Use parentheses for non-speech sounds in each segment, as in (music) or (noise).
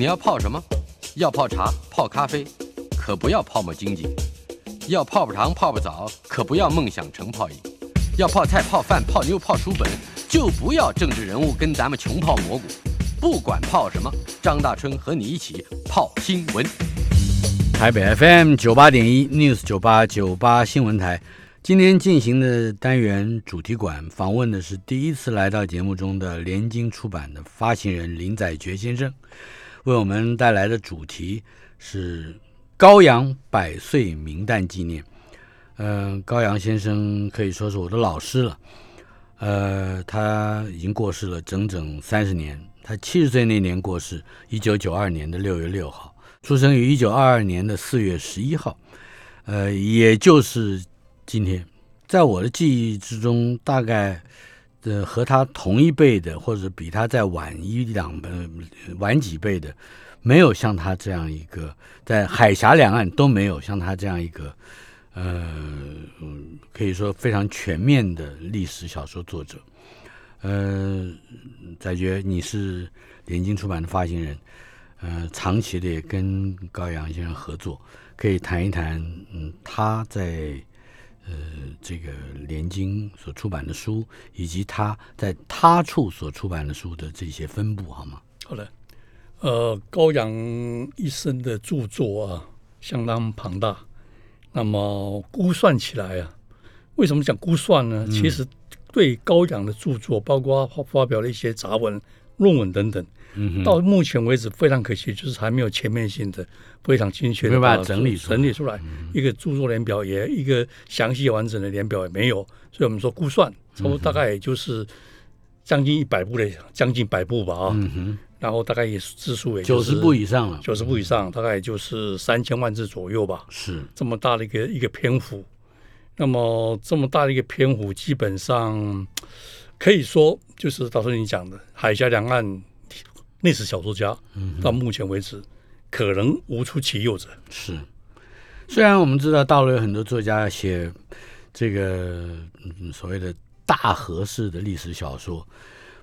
你要泡什么？要泡茶、泡咖啡，可不要泡沫经济；要泡泡糖、泡泡澡，可不要梦想成泡影；要泡菜、泡饭、泡妞、泡书本，就不要政治人物跟咱们穷泡蘑菇。不管泡什么，张大春和你一起泡新闻。台北 FM 九八点一 News 九八九八新闻台，今天进行的单元主题馆访问的是第一次来到节目中的联经出版的发行人林载觉先生。为我们带来的主题是高阳百岁名旦纪念。嗯，高阳先生可以说是我的老师了。呃，他已经过世了整整三十年。他七十岁那年过世，一九九二年的六月六号，出生于一九二二年的四月十一号。呃，也就是今天，在我的记忆之中，大概。呃，和他同一辈的，或者比他再晚一两呃晚几辈的，没有像他这样一个在海峡两岸都没有像他这样一个呃，可以说非常全面的历史小说作者。呃，在觉你是联经出版的发行人，呃，长期的也跟高阳先生合作，可以谈一谈，嗯，他在。呃，这个联经所出版的书，以及他在他处所出版的书的这些分布，好吗？好的。呃，高阳一生的著作啊，相当庞大。那么估算起来啊，为什么讲估算呢？其实对高阳的著作，包括发表了一些杂文、论文等等。到目前为止非常可惜，就是还没有全面性的、非常精确的把它整理整理出来一个著作年表，也一个详细完整的年表也没有。所以我们说估算，差不多大概也就是将近一百部的，将近百部吧啊。然后大概也字数也九十部以上了，九十部以上，大概也就是三千万字左右吧。是这么大的一个一个篇幅，那么这么大的一个篇幅，基本上可以说就是导师你讲的海峡两岸。历史小说家，到目前为止可能无出其右者。是，虽然我们知道大陆有很多作家写这个所谓的大河式的历史小说，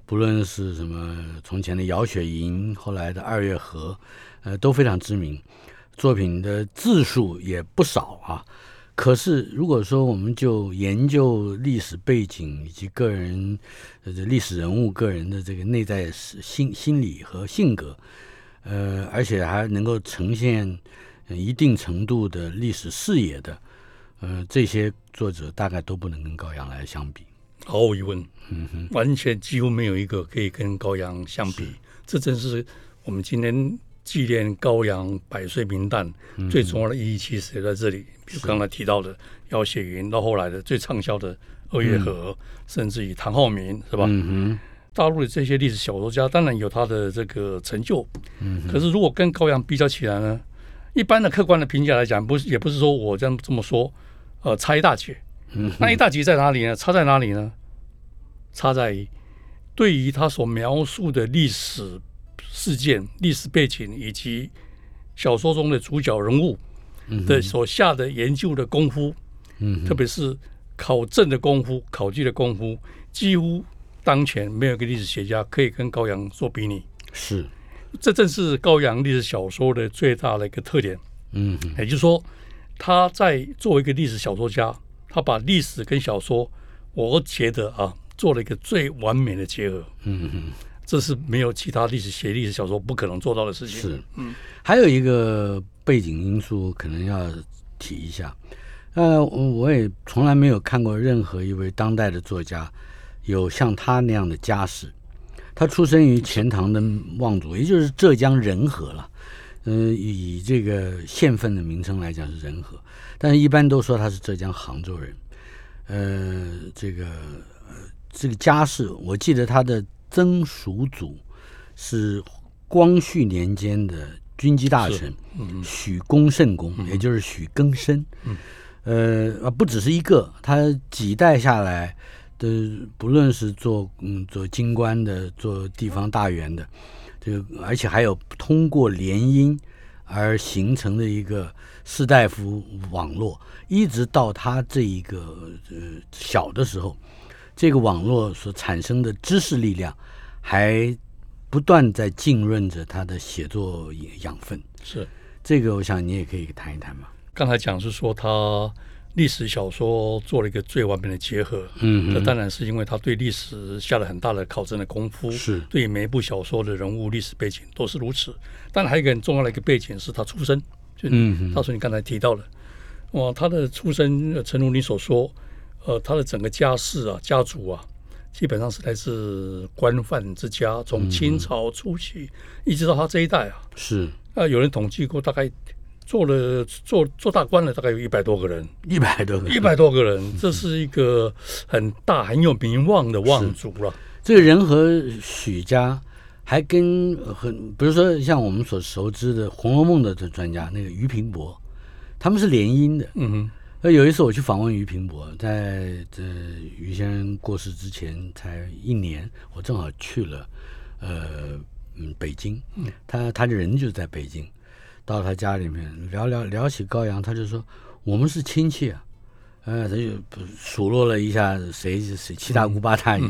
不论是什么从前的姚雪莹，后来的二月河，呃，都非常知名，作品的字数也不少啊。可是，如果说我们就研究历史背景以及个人呃历史人物个人的这个内在心心理和性格，呃，而且还能够呈现一定程度的历史视野的，呃，这些作者大概都不能跟高阳来相比。毫无疑问，嗯哼，完全几乎没有一个可以跟高阳相比。这正是我们今天。纪念高阳百岁名旦最重要的意义，其实也在这里。比如刚才提到的姚雪云，到后来的最畅销的《二月河》，甚至于唐浩明，是吧？嗯大陆的这些历史小说家，当然有他的这个成就。可是如果跟高阳比较起来呢？一般的客观的评价来讲，不是也不是说我这样这么说，呃，差一大截。那一大截在哪里呢？差在哪里呢？差在对于他所描述的历史。事件、历史背景以及小说中的主角人物的所下的研究的功夫，嗯，特别是考证的功夫、考据的功夫，几乎当前没有一个历史学家可以跟高阳做比拟。是，这正是高阳历史小说的最大的一个特点。嗯，也就是说，他在作为一个历史小说家，他把历史跟小说，我觉得啊，做了一个最完美的结合。嗯嗯。这是没有其他历史写历史小说不可能做到的事情。是，嗯，还有一个背景因素可能要提一下。呃，我也从来没有看过任何一位当代的作家有像他那样的家世。他出生于钱塘的望族，也就是浙江仁和了。嗯，以这个县份的名称来讲是仁和，但是一般都说他是浙江杭州人。呃，这个这个家世，我记得他的。曾叔祖是光绪年间的军机大臣许恭慎公，也就是许庚申。呃，不只是一个，他几代下来的，不论是做嗯做京官的，做地方大员的，这个而且还有通过联姻而形成的一个士大夫网络，一直到他这一个呃小的时候。这个网络所产生的知识力量，还不断在浸润着他的写作养分。是这个，我想你也可以谈一谈嘛。刚才讲是说他历史小说做了一个最完美的结合，嗯这当然是因为他对历史下了很大的考证的功夫，是对每一部小说的人物历史背景都是如此。当然还有一个很重要的一个背景是他出身，就嗯他说你刚才提到了，哇，他的出身，呃诚如你所说，呃，他的整个家世啊，家族啊，基本上是来自官宦之家，从清朝初期一直到他这一代啊，是啊，有人统计过，大概做了做做大官了，大概有一百多个人，一百多个，一百多个人，这是一个很大很有名望的望族了。这个人和许家还跟很，比如说像我们所熟知的《红楼梦》的这专家那个俞平伯，他们是联姻的。嗯哼，那有一次我去访问俞平伯，在这俞先生过世之前才一年，我正好去了，呃，嗯，北京，他他的人就在北京，到他家里面聊聊聊起高阳，他就说我们是亲戚啊，呃，他就数落了一下谁谁七大姑八大姨，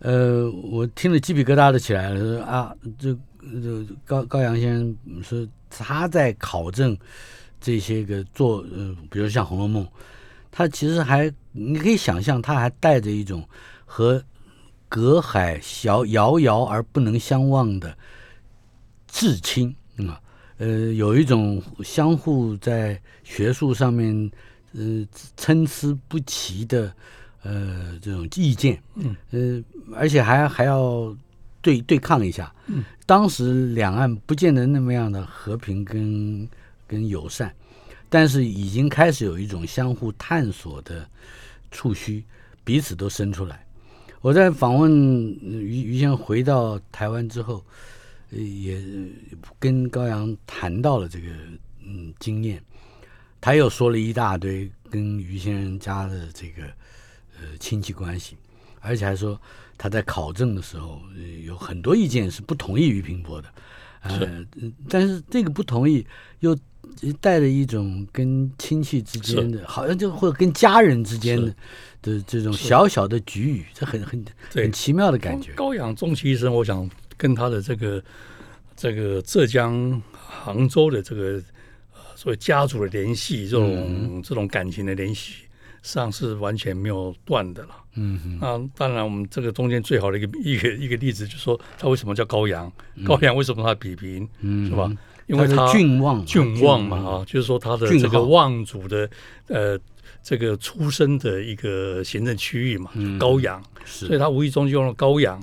呃，我听了鸡皮疙瘩都起来了，说啊，这这高高阳先生说他在考证这些个做呃，比如像《红楼梦》，他其实还你可以想象，他还带着一种和隔海遥遥遥而不能相望的至亲啊，呃，有一种相互在学术上面呃参差不齐的呃这种意见，嗯，呃，而且还还要对对抗一下，嗯，当时两岸不见得那么样的和平跟跟友善，但是已经开始有一种相互探索的触须，彼此都伸出来。我在访问呃于于先生回到台湾之后，呃也跟高阳谈到了这个嗯经验，他又说了一大堆跟于先生家的这个呃亲戚关系，而且还说他在考证的时候、呃有很多意见是不同意于平伯的，呃，嗯但是这个不同意又带着一种跟亲戚之间的，好像就或者跟家人之间的的这种小小的局语，这很很很奇妙的感觉。高阳终其一生，我想跟他的这个这个浙江杭州的这个呃所谓家族的联系，这种、这种感情的联系，实际上是完全没有断的了。嗯哼，那当然，我们这个中间最好的一个一个一个例子，就是说他为什么叫高阳？高阳为什么他比拼？嗯是吧？因为他郡望，郡望嘛啊，就是说他的这个望族的呃这个出生的一个行政区域嘛，嗯。高阳，所以。他无意中就用了高阳。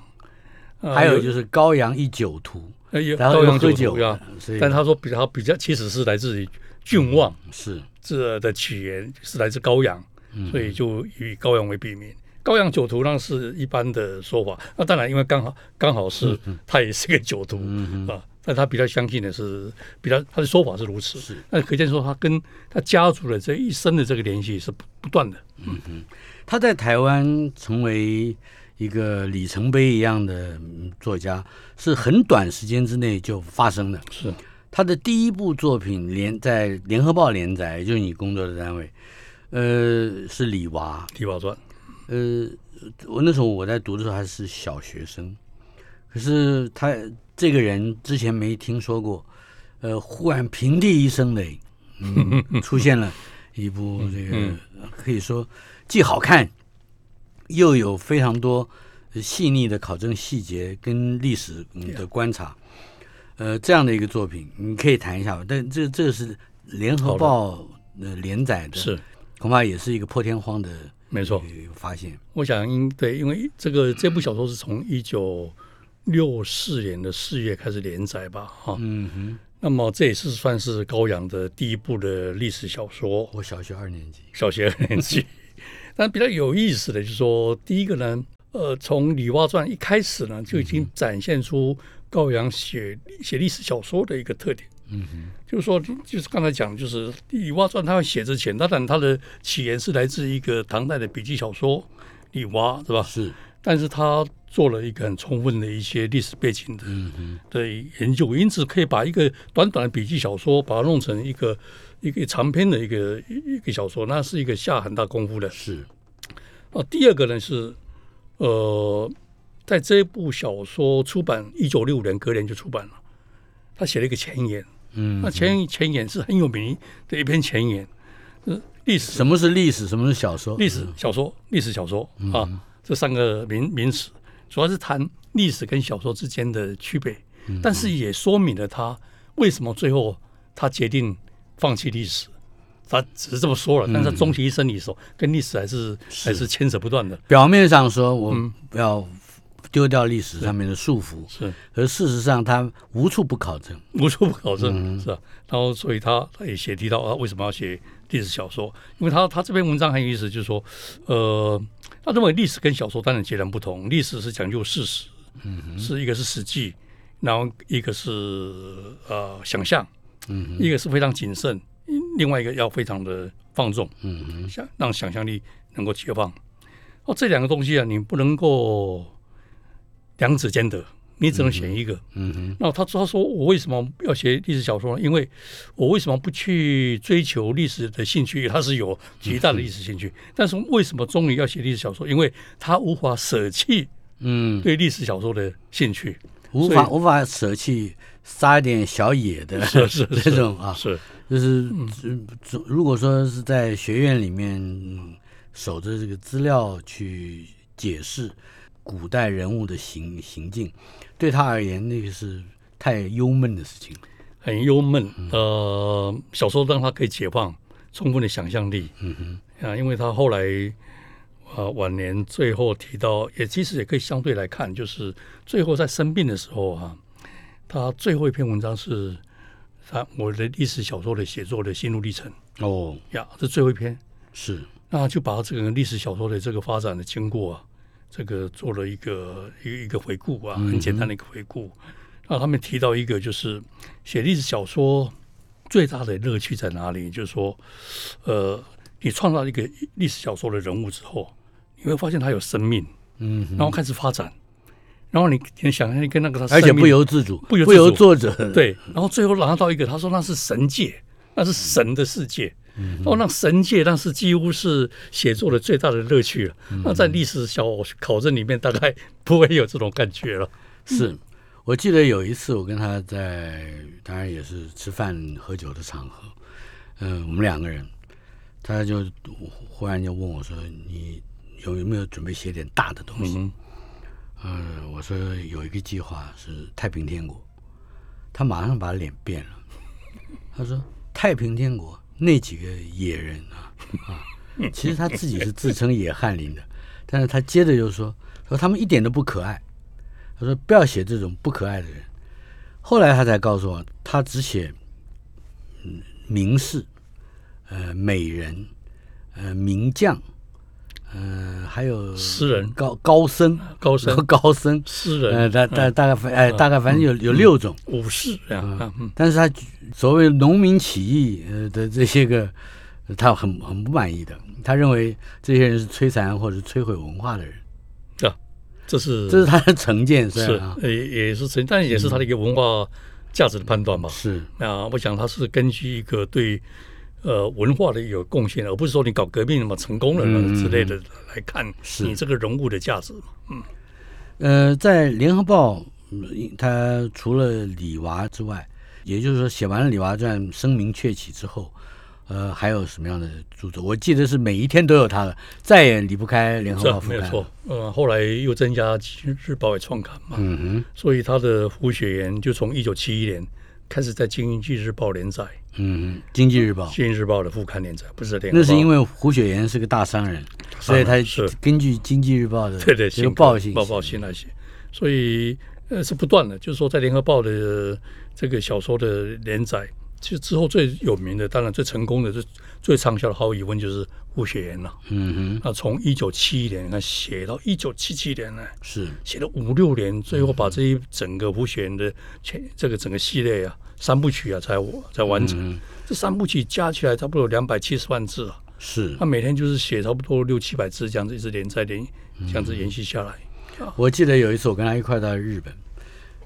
呃还有就是高阳一酒徒，然后高阳又喝酒酒呀，，但他说比较比较其实是来自于郡望是。这的起源是来自高阳，嗯。所以就以高阳为笔名。高阳酒徒那是一般的说法，那当然因为刚好刚好是他也是个酒徒嗯。啊，但他比较相信的是比较他的说法是如此，是那可见说他跟他家族的这一生的这个联系是不不断的。他在台湾成为一个里程碑一样的嗯作家，是很短时间之内就发生的。是他的第一部作品连在《联合报》连载，也就是你工作的单位，呃，是李娃。《李娃传》，呃，我那时候我在读的时候还是小学生，可是他这个人之前没听说过，呃，忽然平地一声雷，嗯，(laughs) 出现了一部这个嗯可以说既好看，又有非常多呃细腻的考证细节跟历史嗯的观察，呃，这样的一个作品，你可以谈一下吧。但这这个是联合报呃连载的，是恐怕也是一个破天荒的没错。发现。我想应对，因为这个这部小说是从一九六四年的四月开始连载吧，哈、嗯哼，那么这也是算是高阳的第一部的历史小说，我小学二年级，小学二年级。(laughs) 但比较有意思的就是说，第一个呢，呃，从《李娲传》一开始呢，就已经展现出高阳写写历史小说的一个特点。嗯哼，就是说，就是刚才讲，就是《李娲传》他要写之前，当然它的起源是来自一个唐代的笔记小说《李娲》，是吧？是，但是他做了一个很充分的一些历史背景的的研究，因此可以把一个短短的笔记小说，把它弄成一个一个长篇的一个一一个小说，那是一个下很大功夫的。是，啊，第二个呢是，呃，在这部小说出版一九六五年，隔年就出版了。他写了一个前言，嗯那前前言是很有名的一篇前言，是历史什么是历史？什么是小说？历史小说、历史小说啊，这三个名名词，主要是谈历史跟小说之间的区别，但是也说明了他为什么最后他决定放弃历史。他只是这么说了，但是他终其一生里头跟历史还是还是牵扯不断的。表面上说我嗯要丢掉历史上面的束缚，是而事实上他无处不考证。无处不考证，是吧？然后，所以他他也写提到啊，为什么要写历史小说？因为他他这篇文章很有意思，就是说，呃，他认为历史跟小说当然截然不同，历史是讲究事实，嗯，是一个是实际，然后一个是呃想象，嗯，一个是非常谨慎，另外一个要非常的放纵，嗯想让想象力能够解放。哦，这两个东西啊，你不能够两者兼得，你只能选一个。嗯哼，那他他说我为什么要写历史小说呢？因为我为什么不去追求历史的兴趣？他是有极大的历史兴趣，但是为什么终于要写历史小说？因为他无法舍弃嗯，对历史小说的兴趣。无法无法舍弃撒一点小野的是是 (laughs) 这种啊，是就是嗯如果说是在学院里面嗯守着这个资料去解释古代人物的行行径，对他而言那个是太忧闷的事情。很忧闷。呃，小说让他可以解放充分的想象力。嗯哼，啊，因为他后来呃晚年最后提到，也其实也可以相对来看，就是最后在生病的时候哈、他最后一篇文章是他我的历史小说的写作的心路历程哦，呀，这最后一篇，是，那他就把这个历史小说的这个发展的经过啊，这个做了一个一个一个回顾啊，很简单的一个回顾。那他们提到一个，就是写历史小说最大的乐趣在哪里？就是说，呃，你创造一个历史小说的人物之后，你会发现他有生命，嗯，然后开始发展，然后你你想象力跟那个他而且不由自主，不由不由作者，，对，然后最后拿到一个，他说那是神界，那是神的世界。哦，那神界那是几乎是写作的最大的乐趣了。那在历史小考证里面，大概不会有这种感觉了。是。我记得有一次我跟他在，当然也是吃饭喝酒的场合，嗯、我们两个人，他就忽然就问我说：“你有没有准备写点大的东西？”嗯嗯，我说有一个计划是太平天国，他马上把脸变了，他说太平天国那几个野人啊啊，其实他自己是自称野翰林的，但是他接着就说说他们一点都不可爱，他说不要写这种不可爱的人。后来他才告诉我，他只写嗯名士、呃美人、呃名将，呃还有诗人。高高僧、高僧。高僧，(laughs) 诗呃人、大大大概反哎大概反正有有六种，武士啊，嗯，但是他所谓农民起义呃的这些个，呃他很很不满意的，他认为这些人是摧残或者摧毁文化的人，啊，这是这是他的成见，是是啊，呃也是成，但也是他的一个文化价值的判断吧。是。啊，我想他是根据一个对呃文化的有贡献，而不是说你搞革命什么成功了嗯之类的来看是。你这个人物的价值嘛。呃，在《联合报》嗯，他除了李娃之外，也就是说写完了《李娃传》声名鹊起之后，呃，还有什么样的著作？我记得是每一天都有他的，再也离不开《联合报》没有错，呃，后来又增加《今日报》也创刊嘛，嗯哼。所以他的胡雪岩就从一九七一年开始在《经济日报》连载，《哼，嗯，《经济日报》经济日报》的副刊连载，不是。那是因为胡雪岩是个大商人，所以他是。根据《经济日报》的对对，这个报性报报性那些，所以呃是不断的，就是说在联合报的这个小说的连载，其实之后最有名的，当然最成功的、最最畅销的，毫无疑问就是胡雪岩了。嗯哼，那从一九七一年写到一九七七年呢，是写了五六年，最后把这一整个胡雪岩的全这个整个系列啊三部曲啊才才完成。嗯这三部曲加起来差不多有两百七十万字啊，是他。每天就是写差不多六七百字，这样子一直连载连这样子延续下来。我记得有一次我跟他一块到日本，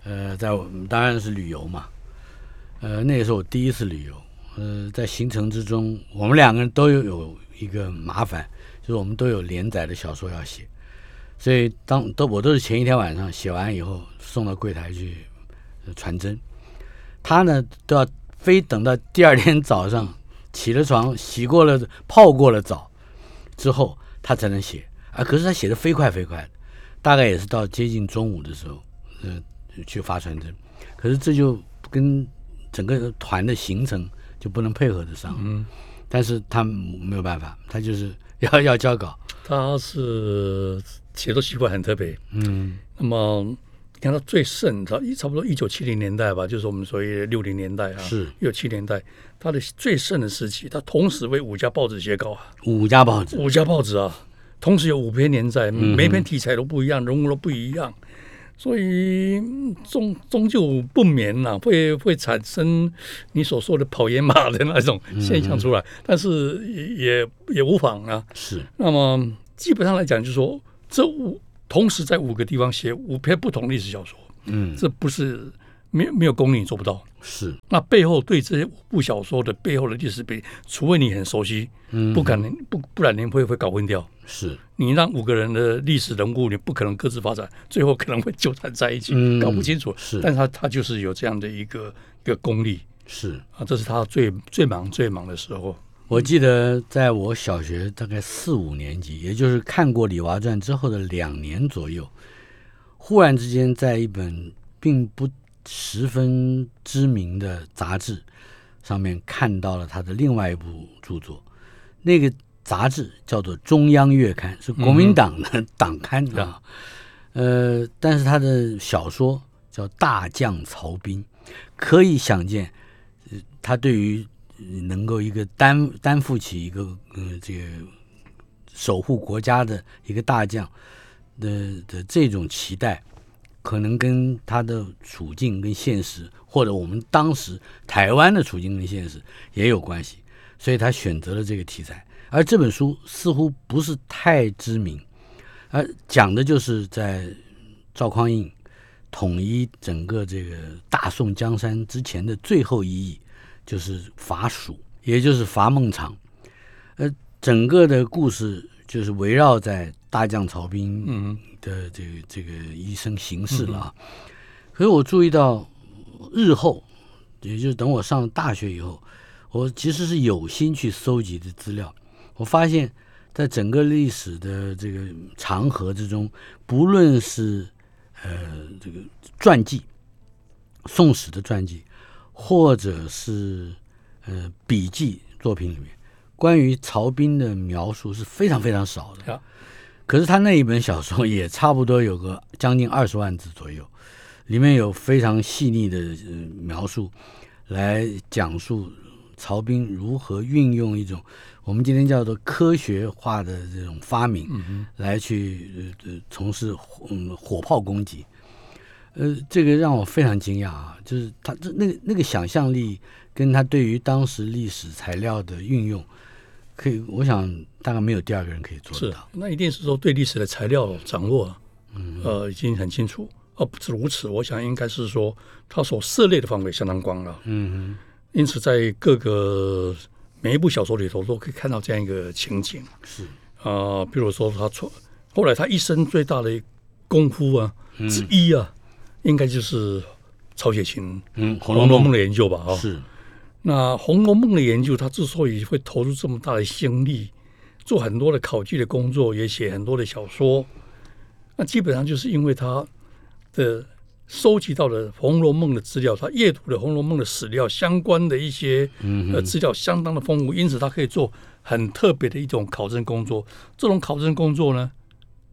呃，在我们当然是旅游嘛，呃，那也是我第一次旅游，呃，在行程之中，我们两个人都有有一个麻烦，就是我们都有连载的小说要写，所以当都我都是前一天晚上写完以后送到柜台去传真，他呢都要非等到第二天早上起了床、洗过了、泡过了澡之后，他才能写啊。可是他写的飞快飞快，大概也是到接近中午的时候，嗯、去发传真。可是这就跟整个团的行程就不能配合得上。嗯，但是他没有办法，他就是要 (laughs) 要交稿。他是写作习惯很特别。嗯。那么你看他最盛，他差不多一九七零年代吧，就是我们所谓六零年代啊，是。一九七年代，他的最盛的时期，他同时为五家报纸写稿啊，五家报纸，五家报纸啊，同时有五篇连载，嗯每篇题材都不一样，人物都不一样，所以嗯终终究不免呐、会会产生你所说的跑野马的那种现象出来，但是也也也无妨啊。是那么基本上来讲，就是说这五同时在五个地方写五篇不同历史小说，嗯这不是没有没有功力你做不到。是那背后对这些五部小说的背后的历史背景，除非你很熟悉，嗯不可能不不然你会会搞混掉。是你让五个人的历史人物，你不可能各自发展，最后可能会纠缠在一起，嗯搞不清楚。是但是他他就是有这样的一个一个功力是。啊，这是他最最忙最忙的时候。我记得在我小学大概四五年级，也就是看过《李娃传》之后的两年左右，忽然之间在一本并不十分知名的杂志上面看到了他的另外一部著作。那个杂志叫做《中央月刊》，是国民党的党刊啊。呃，但是他的小说叫《大将曹兵》，可以想见，呃他对于能够一个担担负起一个呃这个守护国家的一个大将的的这种期待，可能跟他的处境跟现实，或者我们当时台湾的处境跟现实也有关系，所以他选择了这个题材。而这本书似乎不是太知名，而讲的就是在赵匡胤统一整个这个大宋江山之前的最后一役，就是伐蜀，也就是伐孟昶。呃，整个的故事就是围绕在大将曹兵嗯的这个这个一生行事了啊。可是我注意到，日后，也就是等我上大学以后，我其实是有心去搜集的资料。我发现，在整个历史的这个长河之中，不论是呃这个传记、宋史的传记，或者是呃笔记作品里面，关于曹彬的描述是非常非常少的。啊可是他那一本小说也差不多有个将近二十万字左右，里面有非常细腻的、呃、描述，来讲述曹彬如何运用一种我们今天叫做科学化的这种发明，来去呃呃从事嗯火炮攻击。呃，这个让我非常惊讶啊！就是他这那个那个想象力，跟他对于当时历史材料的运用，可以，我想大概没有第二个人可以做得是到。，那一定是说对历史的材料掌握，呃，已经很清楚。哦不止如此，我想应该是说他所涉猎的范围相当广了。嗯因此在各个每一部小说里头都可以看到这样一个情景。是，啊，比如说他从后来他一生最大的功夫啊之一啊，应该就是曹雪芹嗯，《《红楼梦红楼梦》》的研究吧？啊，是，那《红楼梦》的研究，他之所以会投入这么大的心力，做很多的考据的工作，也写很多的小说，那基本上就是因为他的收集到了《红楼梦》的资料，他阅读了《红楼梦》的史料相关的一些呃资料相当的丰富，因此他可以做很特别的一种考证工作。这种考证工作呢，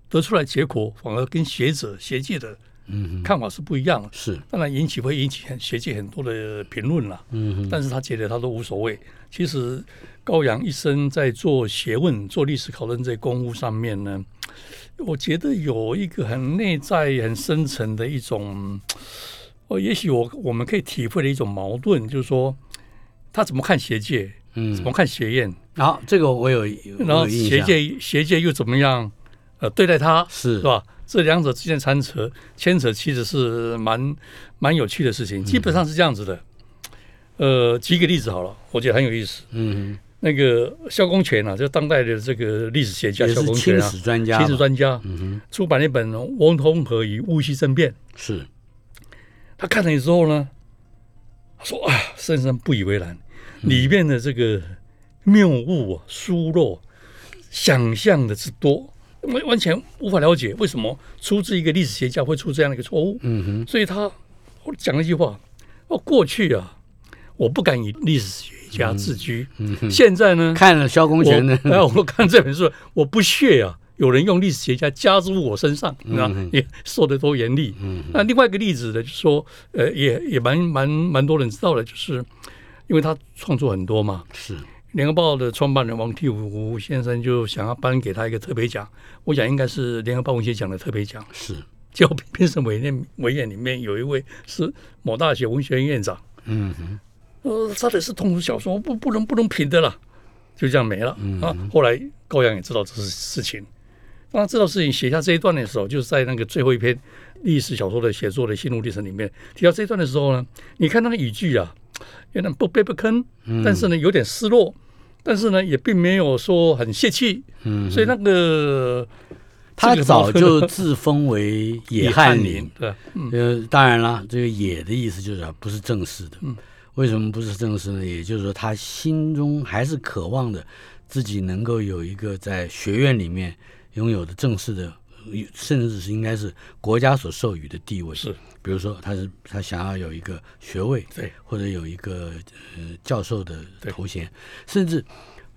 得出来结果反而跟学者学界的嗯看法是不一样的。是，当然引起会引起很学界很多的评论了，嗯但是他觉得他都无所谓。其实高阳一生在做学问、做历史考证这公务上面呢，我觉得有一个很内在、很深层的一种，哦，也许我我们可以体会的一种矛盾，就是说他怎么看学界，嗯。怎么看学院，好，这个我有，然后学界学界又怎么样呃对待他，是。是吧？这两者之间牵扯牵扯，其实是蛮蛮有趣的事情，基本上是这样子的。呃，举个例子好了，我觉得很有意思。嗯。那个萧公权啊，就当代的这个历史学家萧公权啊，清史专家史专家，嗯出版了一本《翁通和与戊戌政变》。是，他看了之后呢，他说啊，深深不以为然，里面的这个谬误啊、疏漏，想象的之多，完完全无法了解为什么出自一个历史学家会出这样的一个错误。嗯哼，所以他我讲了一句话：，哦，过去啊，我不敢以历史学家自居，嗯哼，现在呢，看了萧公权的，我，哎，我看这本书，我不屑啊，有人用历史学家加诸我身上，嗯啊，也说的多严厉。嗯那另外一个例子呢，就是说，呃，也也蛮蛮蛮多人知道的，就是因为他创作很多嘛，是，《联合报》的创办人王替武先生就想要颁给他一个特别奖，我想应该是联合报文学奖的特别奖。是，结果评审委员委员里面有一位是某大学文学院院长，嗯哼，呃，他的是通俗小说，不不能不能评的啦，就这样没了、嗯。啊。后来高阳也知道这是事情，当他知道事情写下这一段的时候，就是在那个最后一篇历史小说的写作的心路历程里面提到这一段的时候呢，你看那个语句啊，有点不卑不吭，嗯。但是呢有点失落，但是呢也并没有说很泄气，嗯，所以那个他早就自封为野翰林。林，，对呃，当然了，这个“野”的意思就是啊不是正式的。嗯，为什么不是正式呢？也就是说，他心中还是渴望的自己能够有一个在学院里面拥有的正式的，甚至是应该是国家所授予的地位。是，比如说，他是他想要有一个学位，对，或者有一个呃教授的头衔，甚至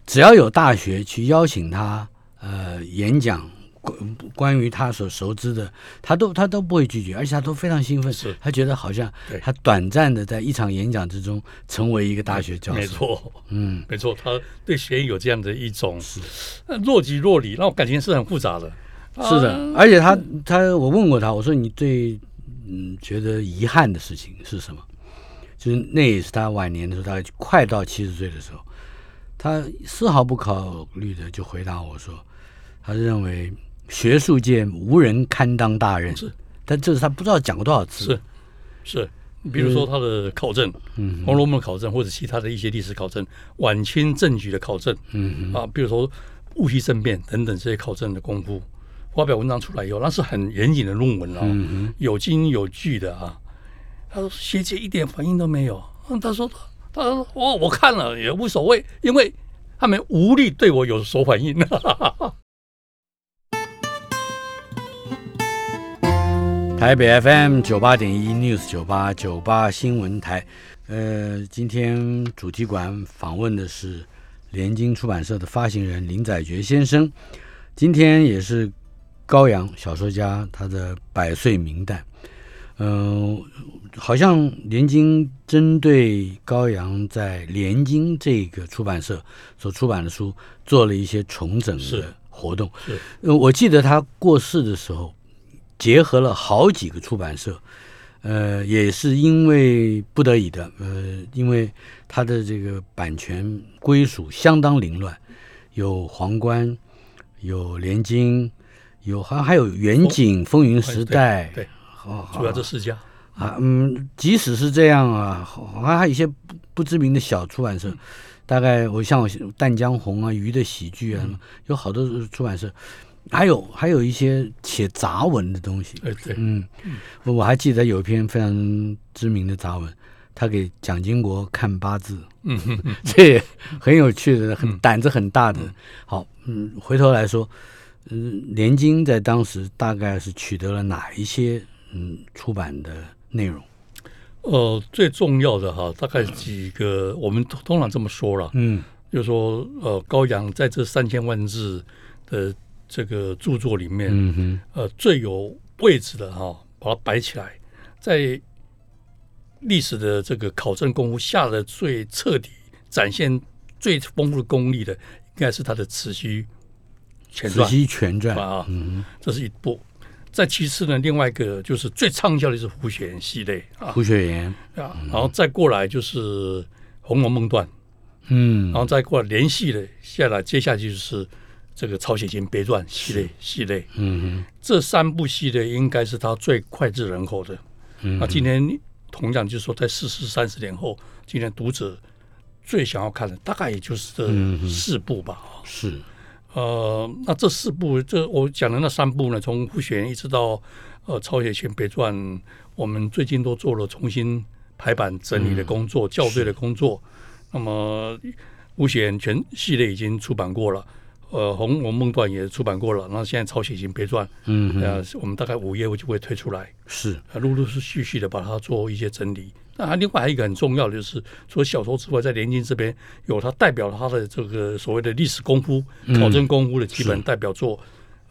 只要有大学去邀请他呃演讲关关于他所熟知的，他都他都不会拒绝，而且他都非常兴奋，是。他觉得好像他短暂的在一场演讲之中成为一个大学教授，没，错。嗯，没错，他对学业有这样的一种是。若即若离，那我感情是很复杂的。是的，而且他他我问过他，我说你最嗯觉得遗憾的事情是什么？就是那也是他晚年的时候，大概快到七十岁的时候，他丝毫不考虑的就回答我说，他认为学术界无人堪当大任，是，但这是他不知道讲过多少次，是是，比如说他的考证，嗯《红楼梦》考证，或者其他的一些历史考证，晚清政局的考证嗯啊，比如说戊戌政变等等这些考证的功夫，发表文章出来以后，那是很严谨的论文啊，嗯有经有据的啊。他说学姐一点反应都没有，嗯他说他说我我看了也无所谓，因为他们无力对我有所反应。(laughs) 台北 FM 九八点一 News 九八九八新闻台，呃，今天主题馆访问的是联经出版社的发行人林载觉先生，今天也是高阳小说家他的百岁名旦，嗯、好像联经针对高阳在联经这个出版社所出版的书做了一些重整的活动，我记得他过世的时候。结合了好几个出版社，呃，也是因为不得已的，呃，因为他的这个版权归属相当凌乱，有皇冠，有联经，有好像还有远景、风云时代，对，好，主要这四家。啊，嗯，即使是这样啊，好像还有一些不不知名的小出版社，大概我像我淡江红啊、鱼的喜剧啊，有好多出版社，还有还有一些写杂文的东西，哎，对，嗯，我我还记得有一篇非常知名的杂文，他给蒋经国看八字，嗯 (laughs) 这也很有趣的，很胆子很大的。好，嗯，回头来说，嗯，联经在当时大概是取得了哪一些嗯出版的内容？呃，最重要的哈，大概几个，我们通通常这么说了，嗯就是说，呃，高阳在这三千万字的这个著作里面，嗯哼，呃，最有位置的哈，把它摆起来，在历史的这个考证功夫下的最彻底、展现最丰富的功力的，应该是他的《慈禧全慈传》禧全传，啊，嗯。这是一部。再其次呢，另外一个就是最畅销的是胡雪岩系列，啊。胡雪岩，啊，然后再过来就是《红楼梦段》，嗯。然后再过来连续的下来，接下去就是这个《曹雪芹别传》系列系列。嗯这三部系列应该是他最脍炙人口的。嗯，那今天同样就是说，在四十三十年后，今天读者最想要看的大概也就是这四部吧。是，呃，那这四部，这我讲的那三部呢，从傅玄一直到呃《曹雪芹别传》，我们最近都做了重新排版整理的工作、校对的工作。那么傅玄全系列已经出版过了，呃，《红楼梦传》也出版过了，那现在《曹雪芹别传》嗯哼，呃，我们大概五月就会推出来。是，啊，陆陆续续续的把它做一些整理。那还另外还有一个很重要的就是，除了小说之外，在连经这边有他代表他的这个所谓的历史功夫、考证功夫的基本代表作，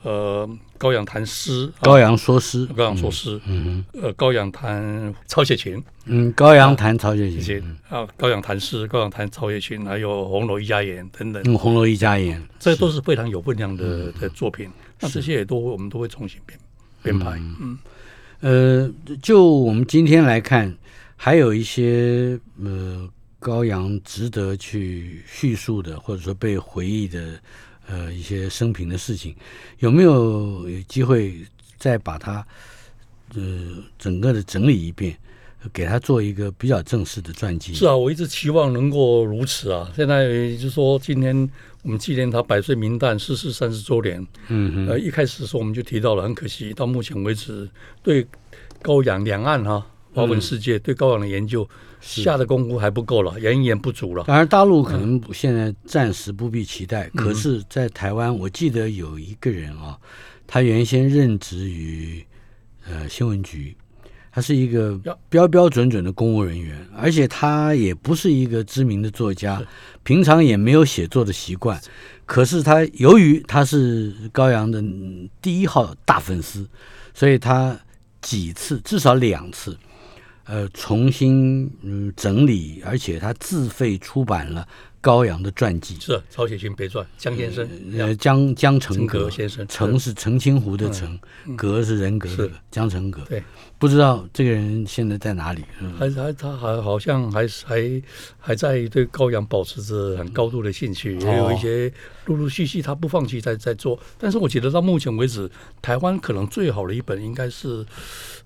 呃，高阳谈诗，高阳说诗，高阳说诗，嗯呃，高阳谈曹雪芹。嗯，高阳谈曹雪芹，啊，高阳谈诗，高阳谈曹雪芹，还有红楼一家言等等，嗯，红楼一家言，这都是非常有分量的的作品。那这些也都我们都会重新编编排，嗯。呃，就我们今天来看，还有一些呃高阳值得去叙述的，或者说被回忆的呃一些生平的事情，有没有有机会再把它呃整个的整理一遍，给他做一个比较正式的传记？是啊，我一直期望能够如此啊。现在就是说，今天我们纪念他百岁冥诞逝世三十周年。嗯哼，呃，一开始的时候我们就提到了，很可惜，到目前为止，对高阳两岸哈、华文世界对高阳的研究下的功夫还不够了，研研不足了。当然，大陆可能现在暂时不必期待，嗯可是，在台湾，我记得有一个人啊，他原先任职于呃新闻局，他是一个标标准准的公务人员，而且他也不是一个知名的作家，平常也没有写作的习惯。可是他由于他是高阳的嗯第一号大粉丝，所以他几次至少两次，呃，重新嗯整理，而且他自费出版了高阳的传记。是啊曹雪芹别传，江先生，呃，江江成陈阁格先生成是澄清湖的澄，阁是人格的是，江成阁。对，不知道这个人现在在哪里？嗯还还他还好像还是还还在对高阳保持着很高度的兴趣，也有一些陆陆续续他不放弃在在做。但是我觉得到目前为止，台湾可能最好的一本应该是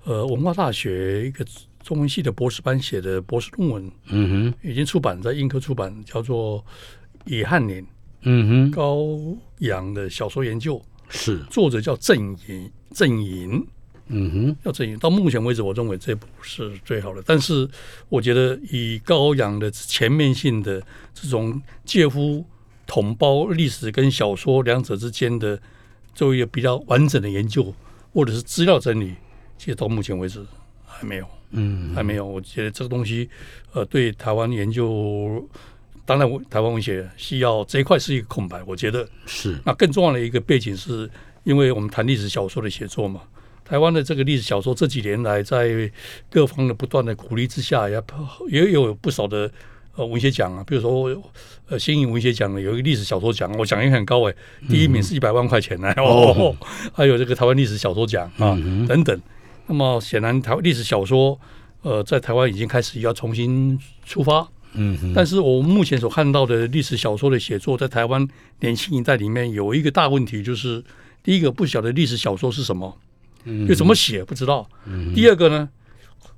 呃文化大学一个中文系的博士班写的博士论文，嗯哼，已经出版在英科出版，叫做《野汉年嗯哼，高阳的小说研究》，是，作者叫郑寅郑寅。嗯哼，叫郑莹。到目前为止，我认为这部是最好的。但是，我觉得以高阳的全面性的这种介乎统包历史跟小说两者之间的做一个比较完整的研究，或者是资料整理，其实到目前为止还没有，嗯还没有。我觉得这个东西，呃，对台湾研究，当然我台湾文学需要这一块是一个空白。我觉得是，那更重要的一个背景是，因为我们谈历史小说的写作嘛，台湾的这个历史小说这几年来在各方的不断的鼓励之下，也也有不少的呃文学奖啊，比如说呃新颖文学奖呢有一个历史小说奖，我奖也很高哎，第一名是一百万块钱呢、哦，(laughs) 还有这个台湾历史小说奖啊、嗯等等。那么显然台湾历史小说呃在台湾已经开始要重新出发，嗯哼，但是我目前所看到的历史小说的写作，在台湾年轻一代里面有一个大问题，就是第一个不晓得历史小说是什么，嗯就怎么写不知道；第二个呢，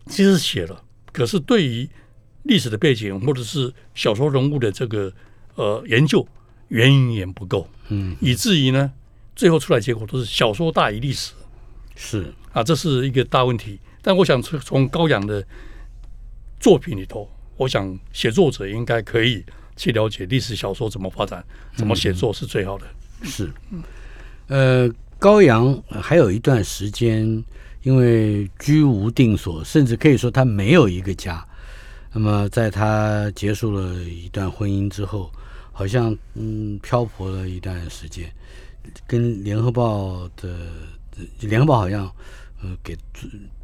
其实写了，可是对于历史的背景或者是小说人物的这个呃研究远远不够，嗯，以至于呢，最后出来结果都是小说大于历史。是，啊，这是一个大问题。但我想从从高阳的作品里头，我想写作者应该可以去了解历史小说怎么发展，怎么写作是最好的。是，呃，高阳还有一段时间，因为居无定所，甚至可以说他没有一个家。那么，在他结束了一段婚姻之后，好像嗯漂泊了一段时间，跟联合报的联合报好像呃给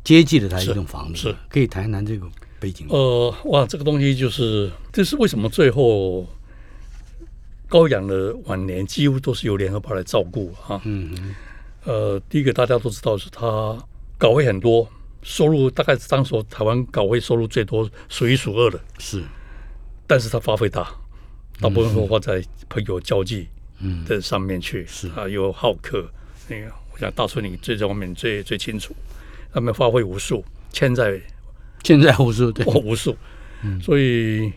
接济了他一是栋房子，是可以谈谈这个背景？呃，哇，这个东西就是，这是为什么最后高阳的晚年几乎都是由联合报来照顾啊。嗯哼呃，第一个大家都知道是他稿费很多，收入大概是当时台湾稿费收入最多，数一数二的。是，但是他花费大，大部分都花在朋友交际嗯的上面去，是啊，有好客，那个我想大春你最这方面最最清楚，他们发挥无数，欠债欠债无数对，哦无数，所以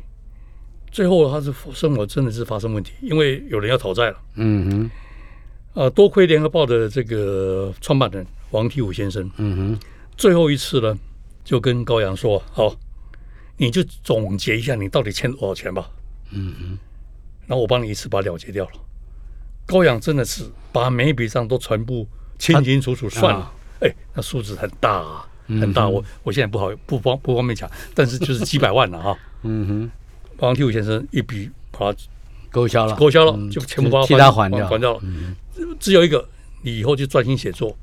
最后他是生活真的是发生问题，因为有人要讨债了。嗯哼，呃，多亏联合报的这个创办人王提武先生，嗯哼，最后一次呢，就跟高阳说：“好，你就总结一下你到底欠多少钱吧。”嗯哼，然后我帮你一次把了结掉了。高阳真的是把每一笔账都全部清清楚楚算了啊，哎、那数字很大、啊，嗯很大。我我现在不好不方不方便讲，但是就是几百万了啊。(laughs) 嗯哼，王提武先生一笔把它勾销了，勾销了，嗯就全部把它替他还掉，还掉了。只有一个，你以后就专心写作。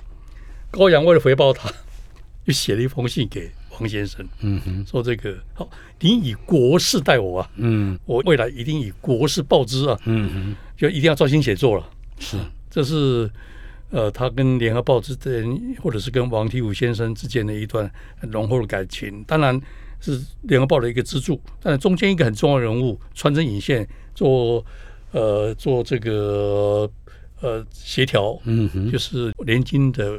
高阳为了回报他，就写了一封信给王先生，嗯哼，说这个好，你以国事待我啊，嗯我未来一定以国事报之啊，嗯哼，就一定要专心写作了。是，这是呃，他跟联合报之间，或者是跟王提武先生之间的一段很浓厚的感情。当然是联合报的一个支柱，但是中间一个很重要人物穿针引线，做呃做这个呃协调，嗯哼，就是联经的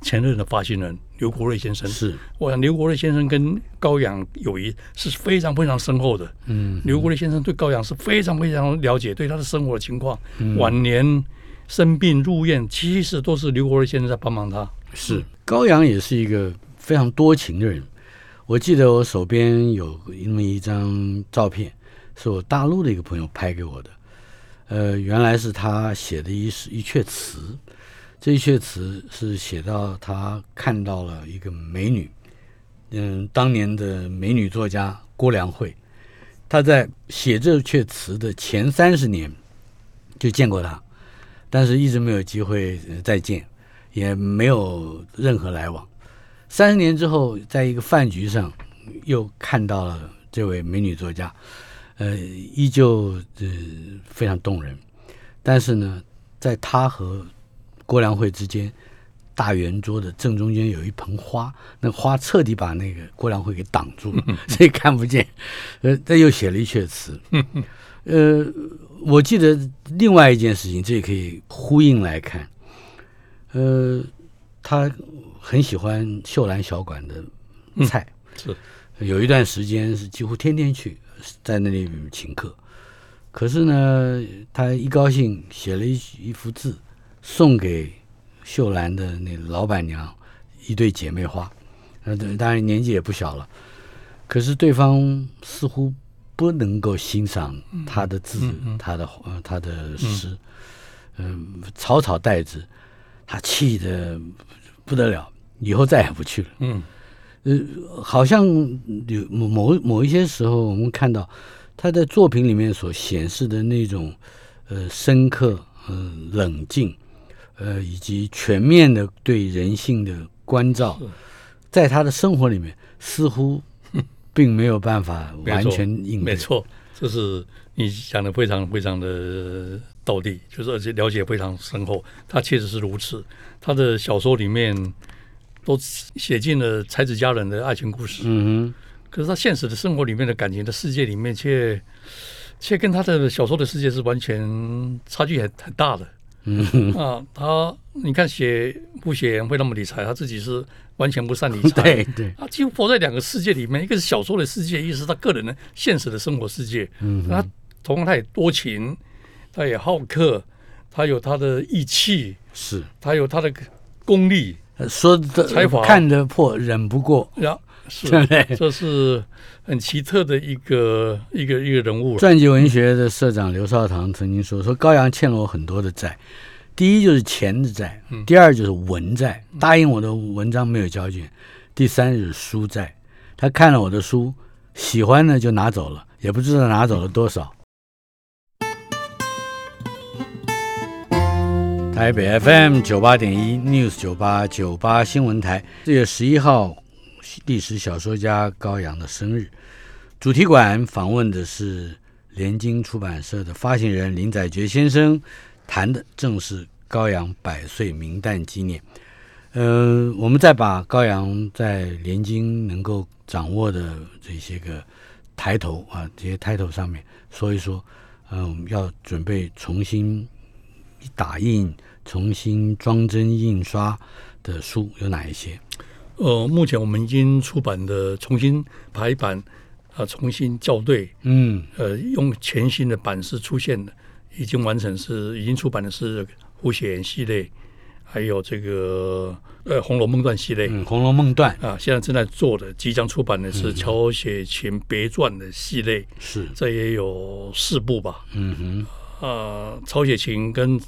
前任的发行人刘国瑞先生。是，我想刘国瑞先生跟高阳友谊是非常非常深厚的。嗯刘国瑞先生对高阳是非常非常了解，对他的生活的情况，嗯晚年生病入院，其实都是刘国瑞先生在帮忙他。是，高阳也是一个非常多情的人。我记得我手边有那么一张照片，是我大陆的一个朋友拍给我的。呃，原来是他写的一一阙词，这一阙词是写到他看到了一个美女，嗯，当年的美女作家郭良慧，他在写这阙词的前三十年就见过她，但是一直没有机会再见，也没有任何来往。三十年之后，在一个饭局上又看到了这位美女作家，呃，依旧呃非常动人。但是呢，在她和郭良慧之间，大圆桌的正中间有一盆花，那花彻底把那个郭良慧给挡住了，(laughs) 所以看不见。呃，他又写了一阙词。呃，我记得另外一件事情，这也可以呼应来看。呃，他很喜欢秀兰小馆的菜，是有一段时间是几乎天天去，在那里请客。可是呢，他一高兴写了一一幅字，送给秀兰的那老板娘一对姐妹花。呃，当然年纪也不小了，可是对方似乎不能够欣赏他的字，他的呃他的诗，嗯、草草带之，他气得不得了，以后再也不去了。嗯，呃，好像有某某某一些时候，我们看到他在作品里面所显示的那种呃深刻、呃冷静，呃以及全面的对人性的关照，在他的生活里面似乎并没有办法完全应对。没错，这是你讲的非常非常的道地，就是而且了解非常深厚。他确实是如此，他的小说里面都写进了才子佳人的爱情故事。嗯可是他现实的生活里面的感情的世界里面却，却跟他的小说的世界是完全差距很很大的。嗯哼，啊，他你看写不写会那么理财，他自己是完全不善理财。(laughs) 对对，他几乎活在两个世界里面，一个是小说的世界，一个是他个人的现实的生活世界。嗯他同样他也多情，他也好客，他有他的义气，是他有他的功力，呃说的才华看得破，忍不过。然后是这是很奇特的一个一个一个人物。传记文学的社长刘少棠曾经说：“说高阳欠了我很多的债，第一就是钱的债，第二就是文债，答应我的文章没有交卷，第三就是书债。他看了我的书，喜欢呢就拿走了，也不知道拿走了多少。”台北 FM 九八点一 News 九八九八新闻台，四月十一号，历史小说家高阳的生日。主题馆访问的是联经出版社的发行人林载觉先生，谈的正是高阳百岁名旦纪念。呃，我们再把高阳在联经能够掌握的这些个抬头啊，这些抬头上面说一说。嗯、我们要准备重新打印、重新装帧印刷的书有哪一些？呃，目前我们已经出版的重新排版啊重新校对，嗯呃，用全新的版式出现的，已经完成是已经出版的是《胡雪岩》系列，还有这个呃《红楼梦传》系列。嗯，《红楼梦传》啊，现在正在做的，即将出版的是乔雪芹别传的系列，是，这也有四部吧？嗯哼，啊，曹雪芹跟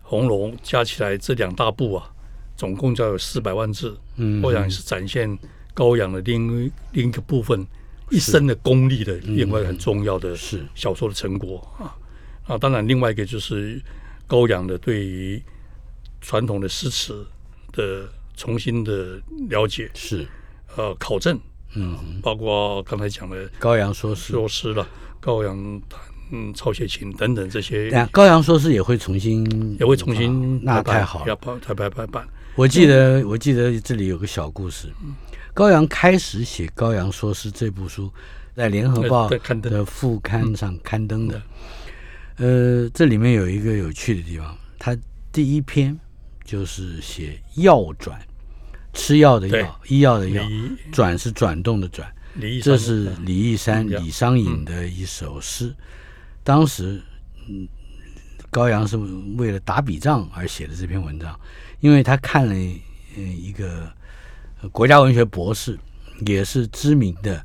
红楼加起来这两大部啊，总共就要有四百万字。嗯，我想是展现高阳的另另一个部分一生的功力的另外很重要的是小说的成果啊啊！当然，另外一个就是高阳的对于传统的诗词的重新的了解，是，呃，考证，嗯，包括刚才讲的高阳说诗，说诗了，高阳嗯曹雪芹等等这些那高阳说诗也会重新，也会重新啊那太好了。要排排排排版。我记得，我记得这里有个小故事。高阳开始写《高阳说诗》这部书，在《联合报的副刊上刊登的。呃，这里面有一个有趣的地方，他第一篇就是写药转，吃药的药，医药的药，转是转动的转。这是李义山、嗯李商隐的一首诗。当时，嗯，高阳是为了打笔仗而写的这篇文章，因为他看了嗯一个呃国家文学博士，也是知名的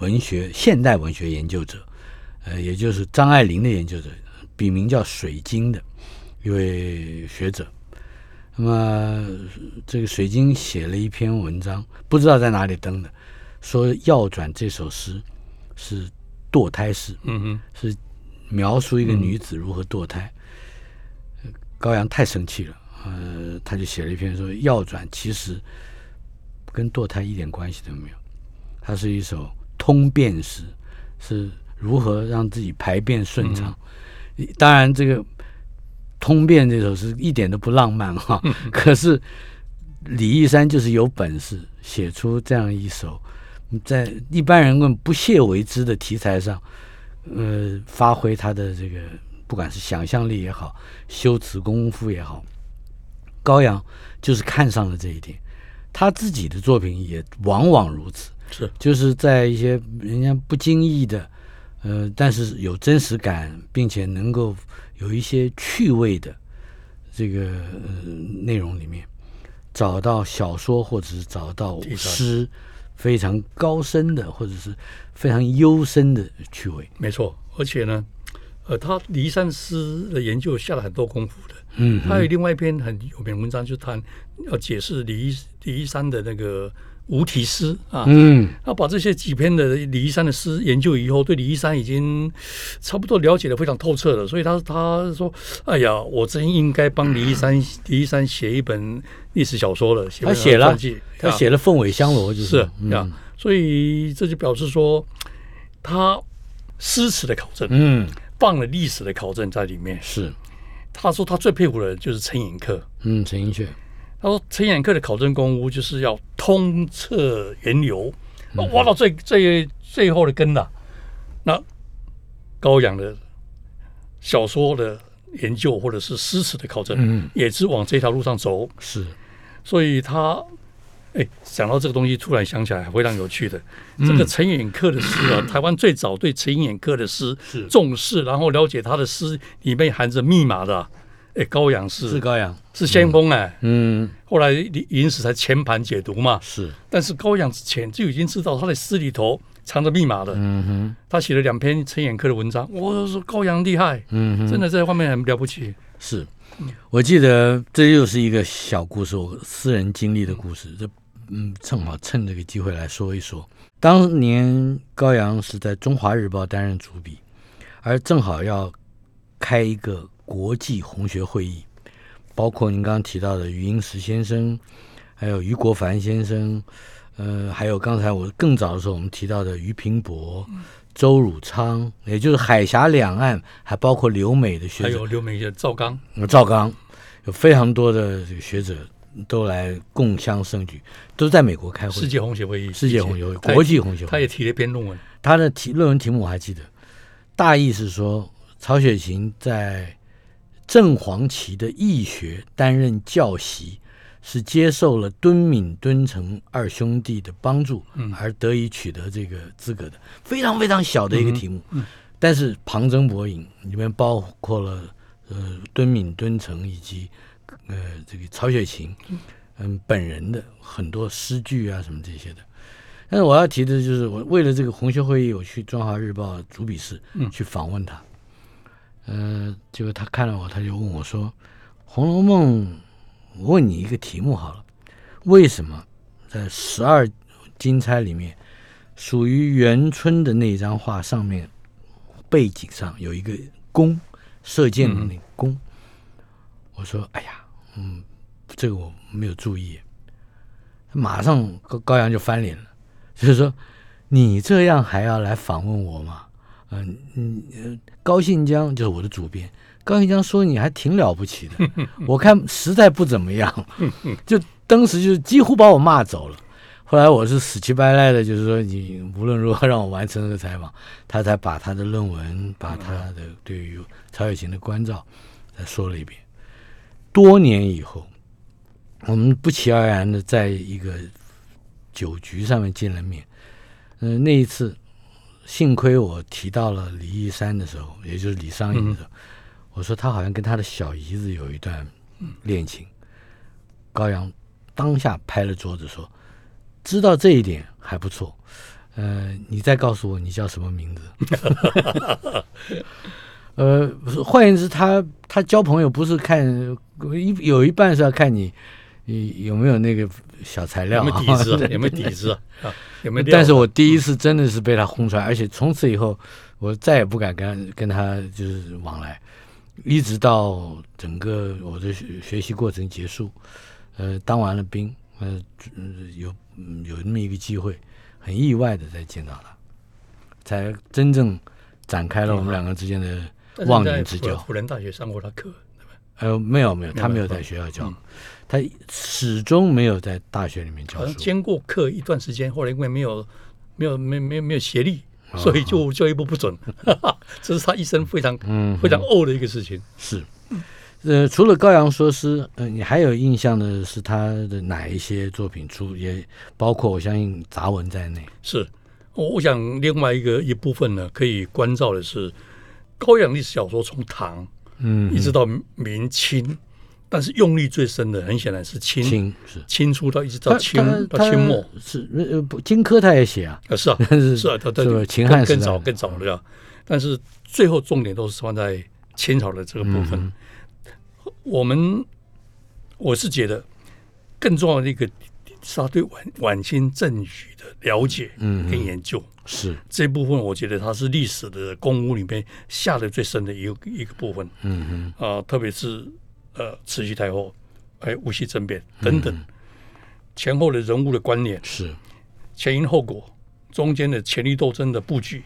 文学现代文学研究者，呃，也就是张爱玲的研究者，笔名叫水晶的一位学者。那么，这个水晶写了一篇文章，不知道在哪里登的，说《药转》这首诗是堕胎诗，嗯哼，是描述一个女子如何堕胎。呃高阳太生气了，呃，他就写了一篇说《药转》其实跟堕胎一点关系都没有，它是一首通便诗，是如何让自己排便顺畅。当然，这个通便这首诗一点都不浪漫哈，可是李义山就是有本事写出这样一首在一般人们不屑为之的题材上，呃，发挥他的这个不管是想象力也好，修辞功夫也好，高阳就是看上了这一点。他自己的作品也往往如此，是就是在一些人家不经意的，呃，但是有真实感，并且能够有一些趣味的这个呃内容里面，找到小说或者是找到诗非常高深的或者是非常幽深的趣味。没错，而且呢，呃，他离山诗的研究下了很多功夫的。嗯他有另外一篇很有名的文章，就谈要解释李一李一山的那个无题诗啊。嗯他把这些几篇的李一山的诗研究以后，对李一山已经差不多了解的非常透彻了，所以他他说：“哎呀，我真应该帮李一山 (laughs) 李一山写一本历史小说了。”他写了传记，他啊写了《凤尾香罗》，就是是嗯呀，所以这就表示说，他诗词的考证嗯放了历史的考证在里面。是他说他最佩服的人就是陈寅恪。嗯陈寅恪他说陈寅恪的考证功夫就是要通彻源流，挖到最最最后的根呐、那高阳的小说的研究或者是诗词的考证，嗯。也是往这条路上走。是。所以他，哎，想到这个东西，突然想起来非常有趣的。这个陈寅恪的诗啊，(coughs) 台湾最早对陈寅恪的诗是。重视，然后了解他的诗里面含着密码的啊，哎，高阳是是高阳是先锋哎。嗯后来李尹史才全盘解读嘛，是但是高阳之前就已经知道他的诗里头藏着密码了。嗯哼他写了两篇陈寅恪的文章，我说高阳厉害，嗯哼真的这方面很了不起。是，我记得这又是一个小故事，我私人经历的故事。这嗯，正好趁这个机会来说一说。当年高阳是在《中华日报》担任主笔，而正好要开一个国际红学会议，包括您刚刚提到的余英时先生，还有余国凡先生，呃，还有刚才我更早的时候我们提到的余平伯、周汝昌，也就是海峡两岸，还包括留美的学者。还有留美的赵刚，呃赵刚，有非常多的这个学者都来共襄盛举，都在美国开会。世界红协会议，世界红学会，国际红学会，他也提了一篇论文，他的题论文题目我还记得，大意是说曹雪芹在正黄旗的义学担任教习，是接受了敦敏、敦诚二兄弟的帮助，而得以取得这个资格的，非常非常小的一个题目。但是旁征博引，里面包括了呃敦敏、敦诚以及呃这个曹雪芹嗯本人的很多诗句啊什么这些的。但是我要提的就是，我为了这个红学会议，我去中华日报主笔室去访问他。呃，结果他看了我，他就问我说：“《红楼梦》。”我问你一个题目好了，为什么在十二金钗里面，属于元春的那张画上面背景上有一个弓射箭的那个弓？我说：“哎呀，嗯，这个我没有注意。”马上高高阳就翻脸了，就是说：“你这样还要来访问我吗？”嗯嗯，高信江就是我的主编。高信江说：“你还挺了不起的，(laughs) 我看实在不怎么样，(laughs) 就当时就几乎把我骂走了。后来我是死乞白赖的，就是说你无论如何让我完成这个采访，(laughs) 他才把他的论文，把他的对于曹雪芹的关照再说了一遍。多年以后，我们不期而然的在一个酒局上面见了面。嗯，那一次幸亏我提到了李义山的时候，也就是李商隐的时候。”我说他好像跟他的小姨子有一段恋情，高阳当下拍了桌子说：“知道这一点还不错，呃，你再告诉我你叫什么名字？(laughs) 呃，换言之，他他交朋友不是看一有一半是要看你你有没有那个小材料，有没有底子，(laughs) 有没有底子啊？有没有？但是我第一次真的是被他轰出来，而且从此以后我再也不敢跟跟他就是往来。一直到整个我的学习过程结束，呃，当完了兵，呃，有有那么一个机会，很意外的再见到他，才真正展开了我们两个之间的忘年之交。湖南大学上过他课，呃，没有没有，他没有在学校教，他始终没有在大学里面教书。兼过课一段时间，后来因为没有没有没没没有协力。所以就教育部不准，(laughs) 这是他一生非常非常怄的一个事情。是，呃，除了高阳说诗，呃，你还有印象的是他的哪一些作品出？也包括我相信杂文在内。是，我我想另外一个一部分呢，可以关照的是高阳历史小说从唐，嗯，一直到明清。但是用力最深的，很显然是清，是。清初到一直到清到清末，是呃不荆轲他也写啊，啊是啊是啊，(laughs) 他他秦汉更早更早了，但是最后重点都是放在清朝的这个部分。我们我是觉得更重要的一个是他对晚晚清政局的了解跟研究，是。这部分我觉得他是历史的公屋里面下的最深的一个一个部分，嗯嗯啊，特别是。呃，慈禧太后，哎，戊戌政变等等，前后的人物的关联是前因后果，中间的权力斗争的布局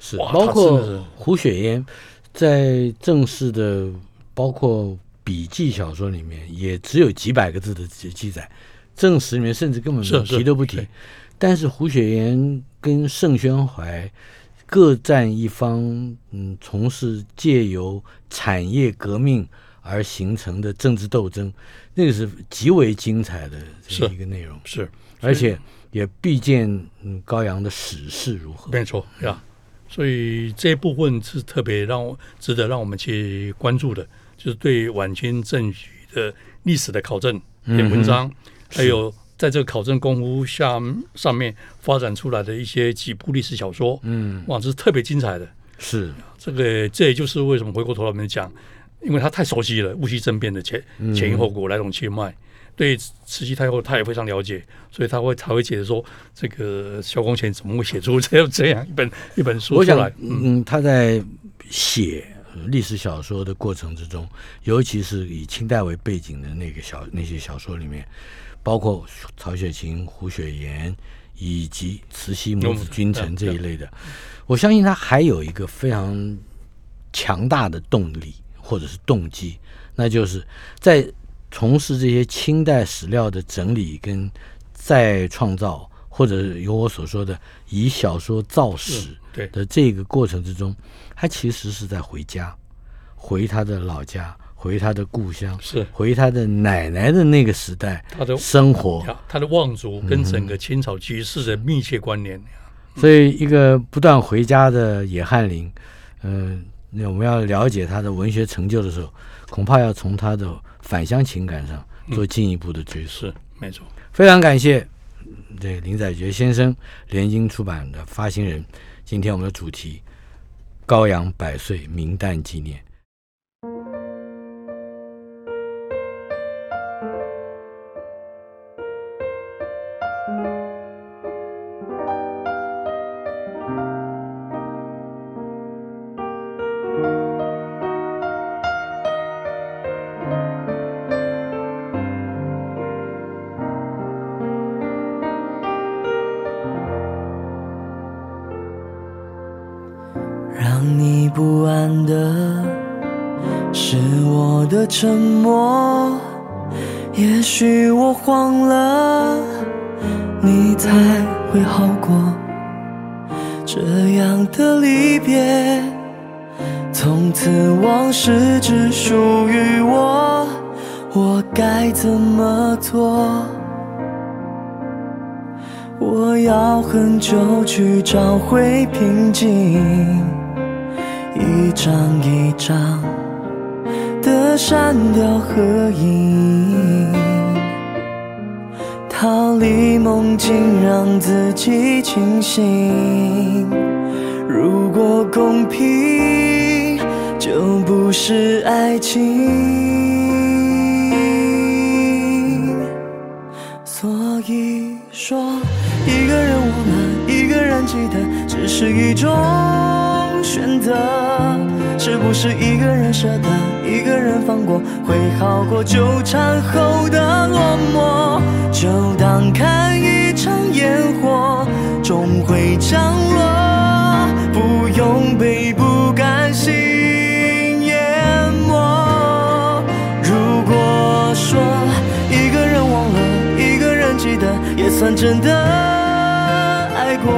是，包括胡雪岩在正式的包括笔记小说里面，也只有几百个字的记记载，正史里面甚至根本提都不提。但是胡雪岩跟盛宣怀各占一方，嗯，从事借由产业革命。而形成的政治斗争，那个是极为精彩的这一个内容，是，而且也必见嗯高阳的史事如何，没错呀。所以这一部分是特别让我值得让我们去关注的，就是对晚清政局的历史的考证的文章，(laughs) 还有在这个考证功夫下上面发展出来的一些几部历史小说，嗯，哇，这是特别精彩的。是这个，这也就是为什么回过头来我们讲。因为他太熟悉了戊戌政变的前前因后果来龙去脉，对慈禧太后他也非常了解，所以他会才会解释说这个萧公权怎么会写出这样这样一本一本书出来。嗯，他在写历史小说的过程之中，尤其是以清代为背景的那个小那些小说里面，包括曹雪芹、胡雪岩以及慈禧母子君臣这一类的，我相信他还有一个非常强大的动力。或者是动机，那就是在从事这些清代史料的整理跟再创造，或者有我所说的以小说造史的这个过程之中，他其实是在回家，回他的老家，回他的故乡，是。回他的奶奶的那个时代，他的生活，他的望族跟整个清朝局势的密切关联。所以，一个不断回家的野翰林，嗯，那我们要了解他的文学成就的时候，恐怕要从他的返乡情感上做进一步的追溯。是，没错。非常感谢这林载觉先生，联经出版的发行人。今天我们的主题：高阳百岁明旦纪念。就去找回平静，一张一张。的删掉合影，逃离梦境，让自己清醒。如果公平，就不是爱情。所以记得，只是一种选择。是不是一个人舍得，一个人放过，会好过纠缠后的落寞？就当看一场烟火，终会降落，不用被不甘心淹没。如果说一个人忘了，一个人记得，也算真的爱过。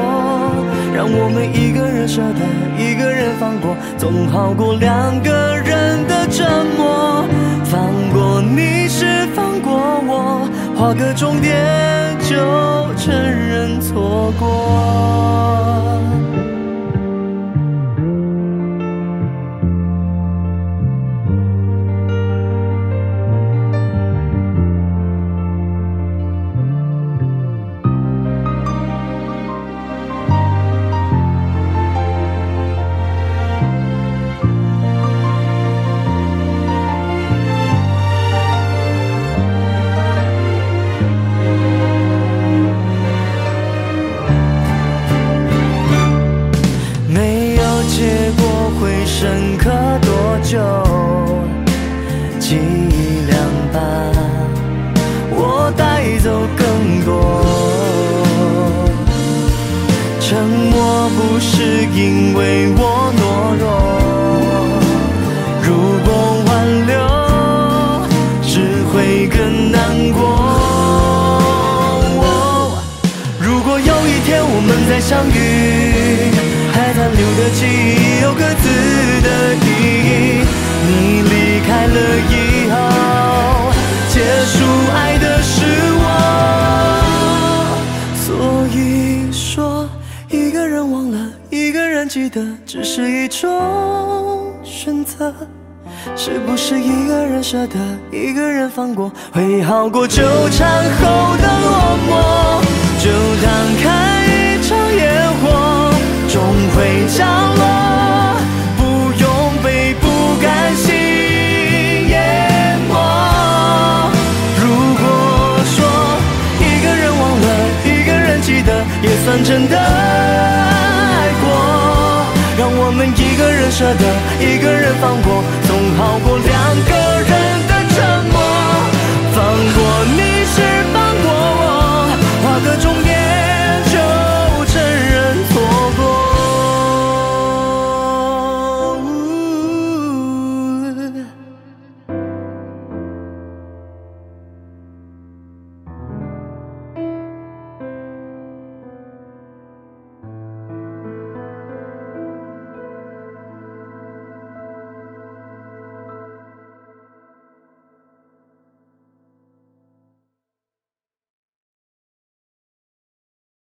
让我们一个人舍得，一个人放过，总好过两个人的折磨。放过你是放过我，画个终点就承认错过。为我懦弱，如果挽留只会更难过。如果有一天我们再相遇。种选择，是不是一个人舍得，一个人放过，会好过纠缠后的落寞，就当看一场烟火，终会降落，不用被不甘心淹没。如果说一个人忘了，一个人记得，也算真的。我们一个人舍得，一个人放过，总好过两个人。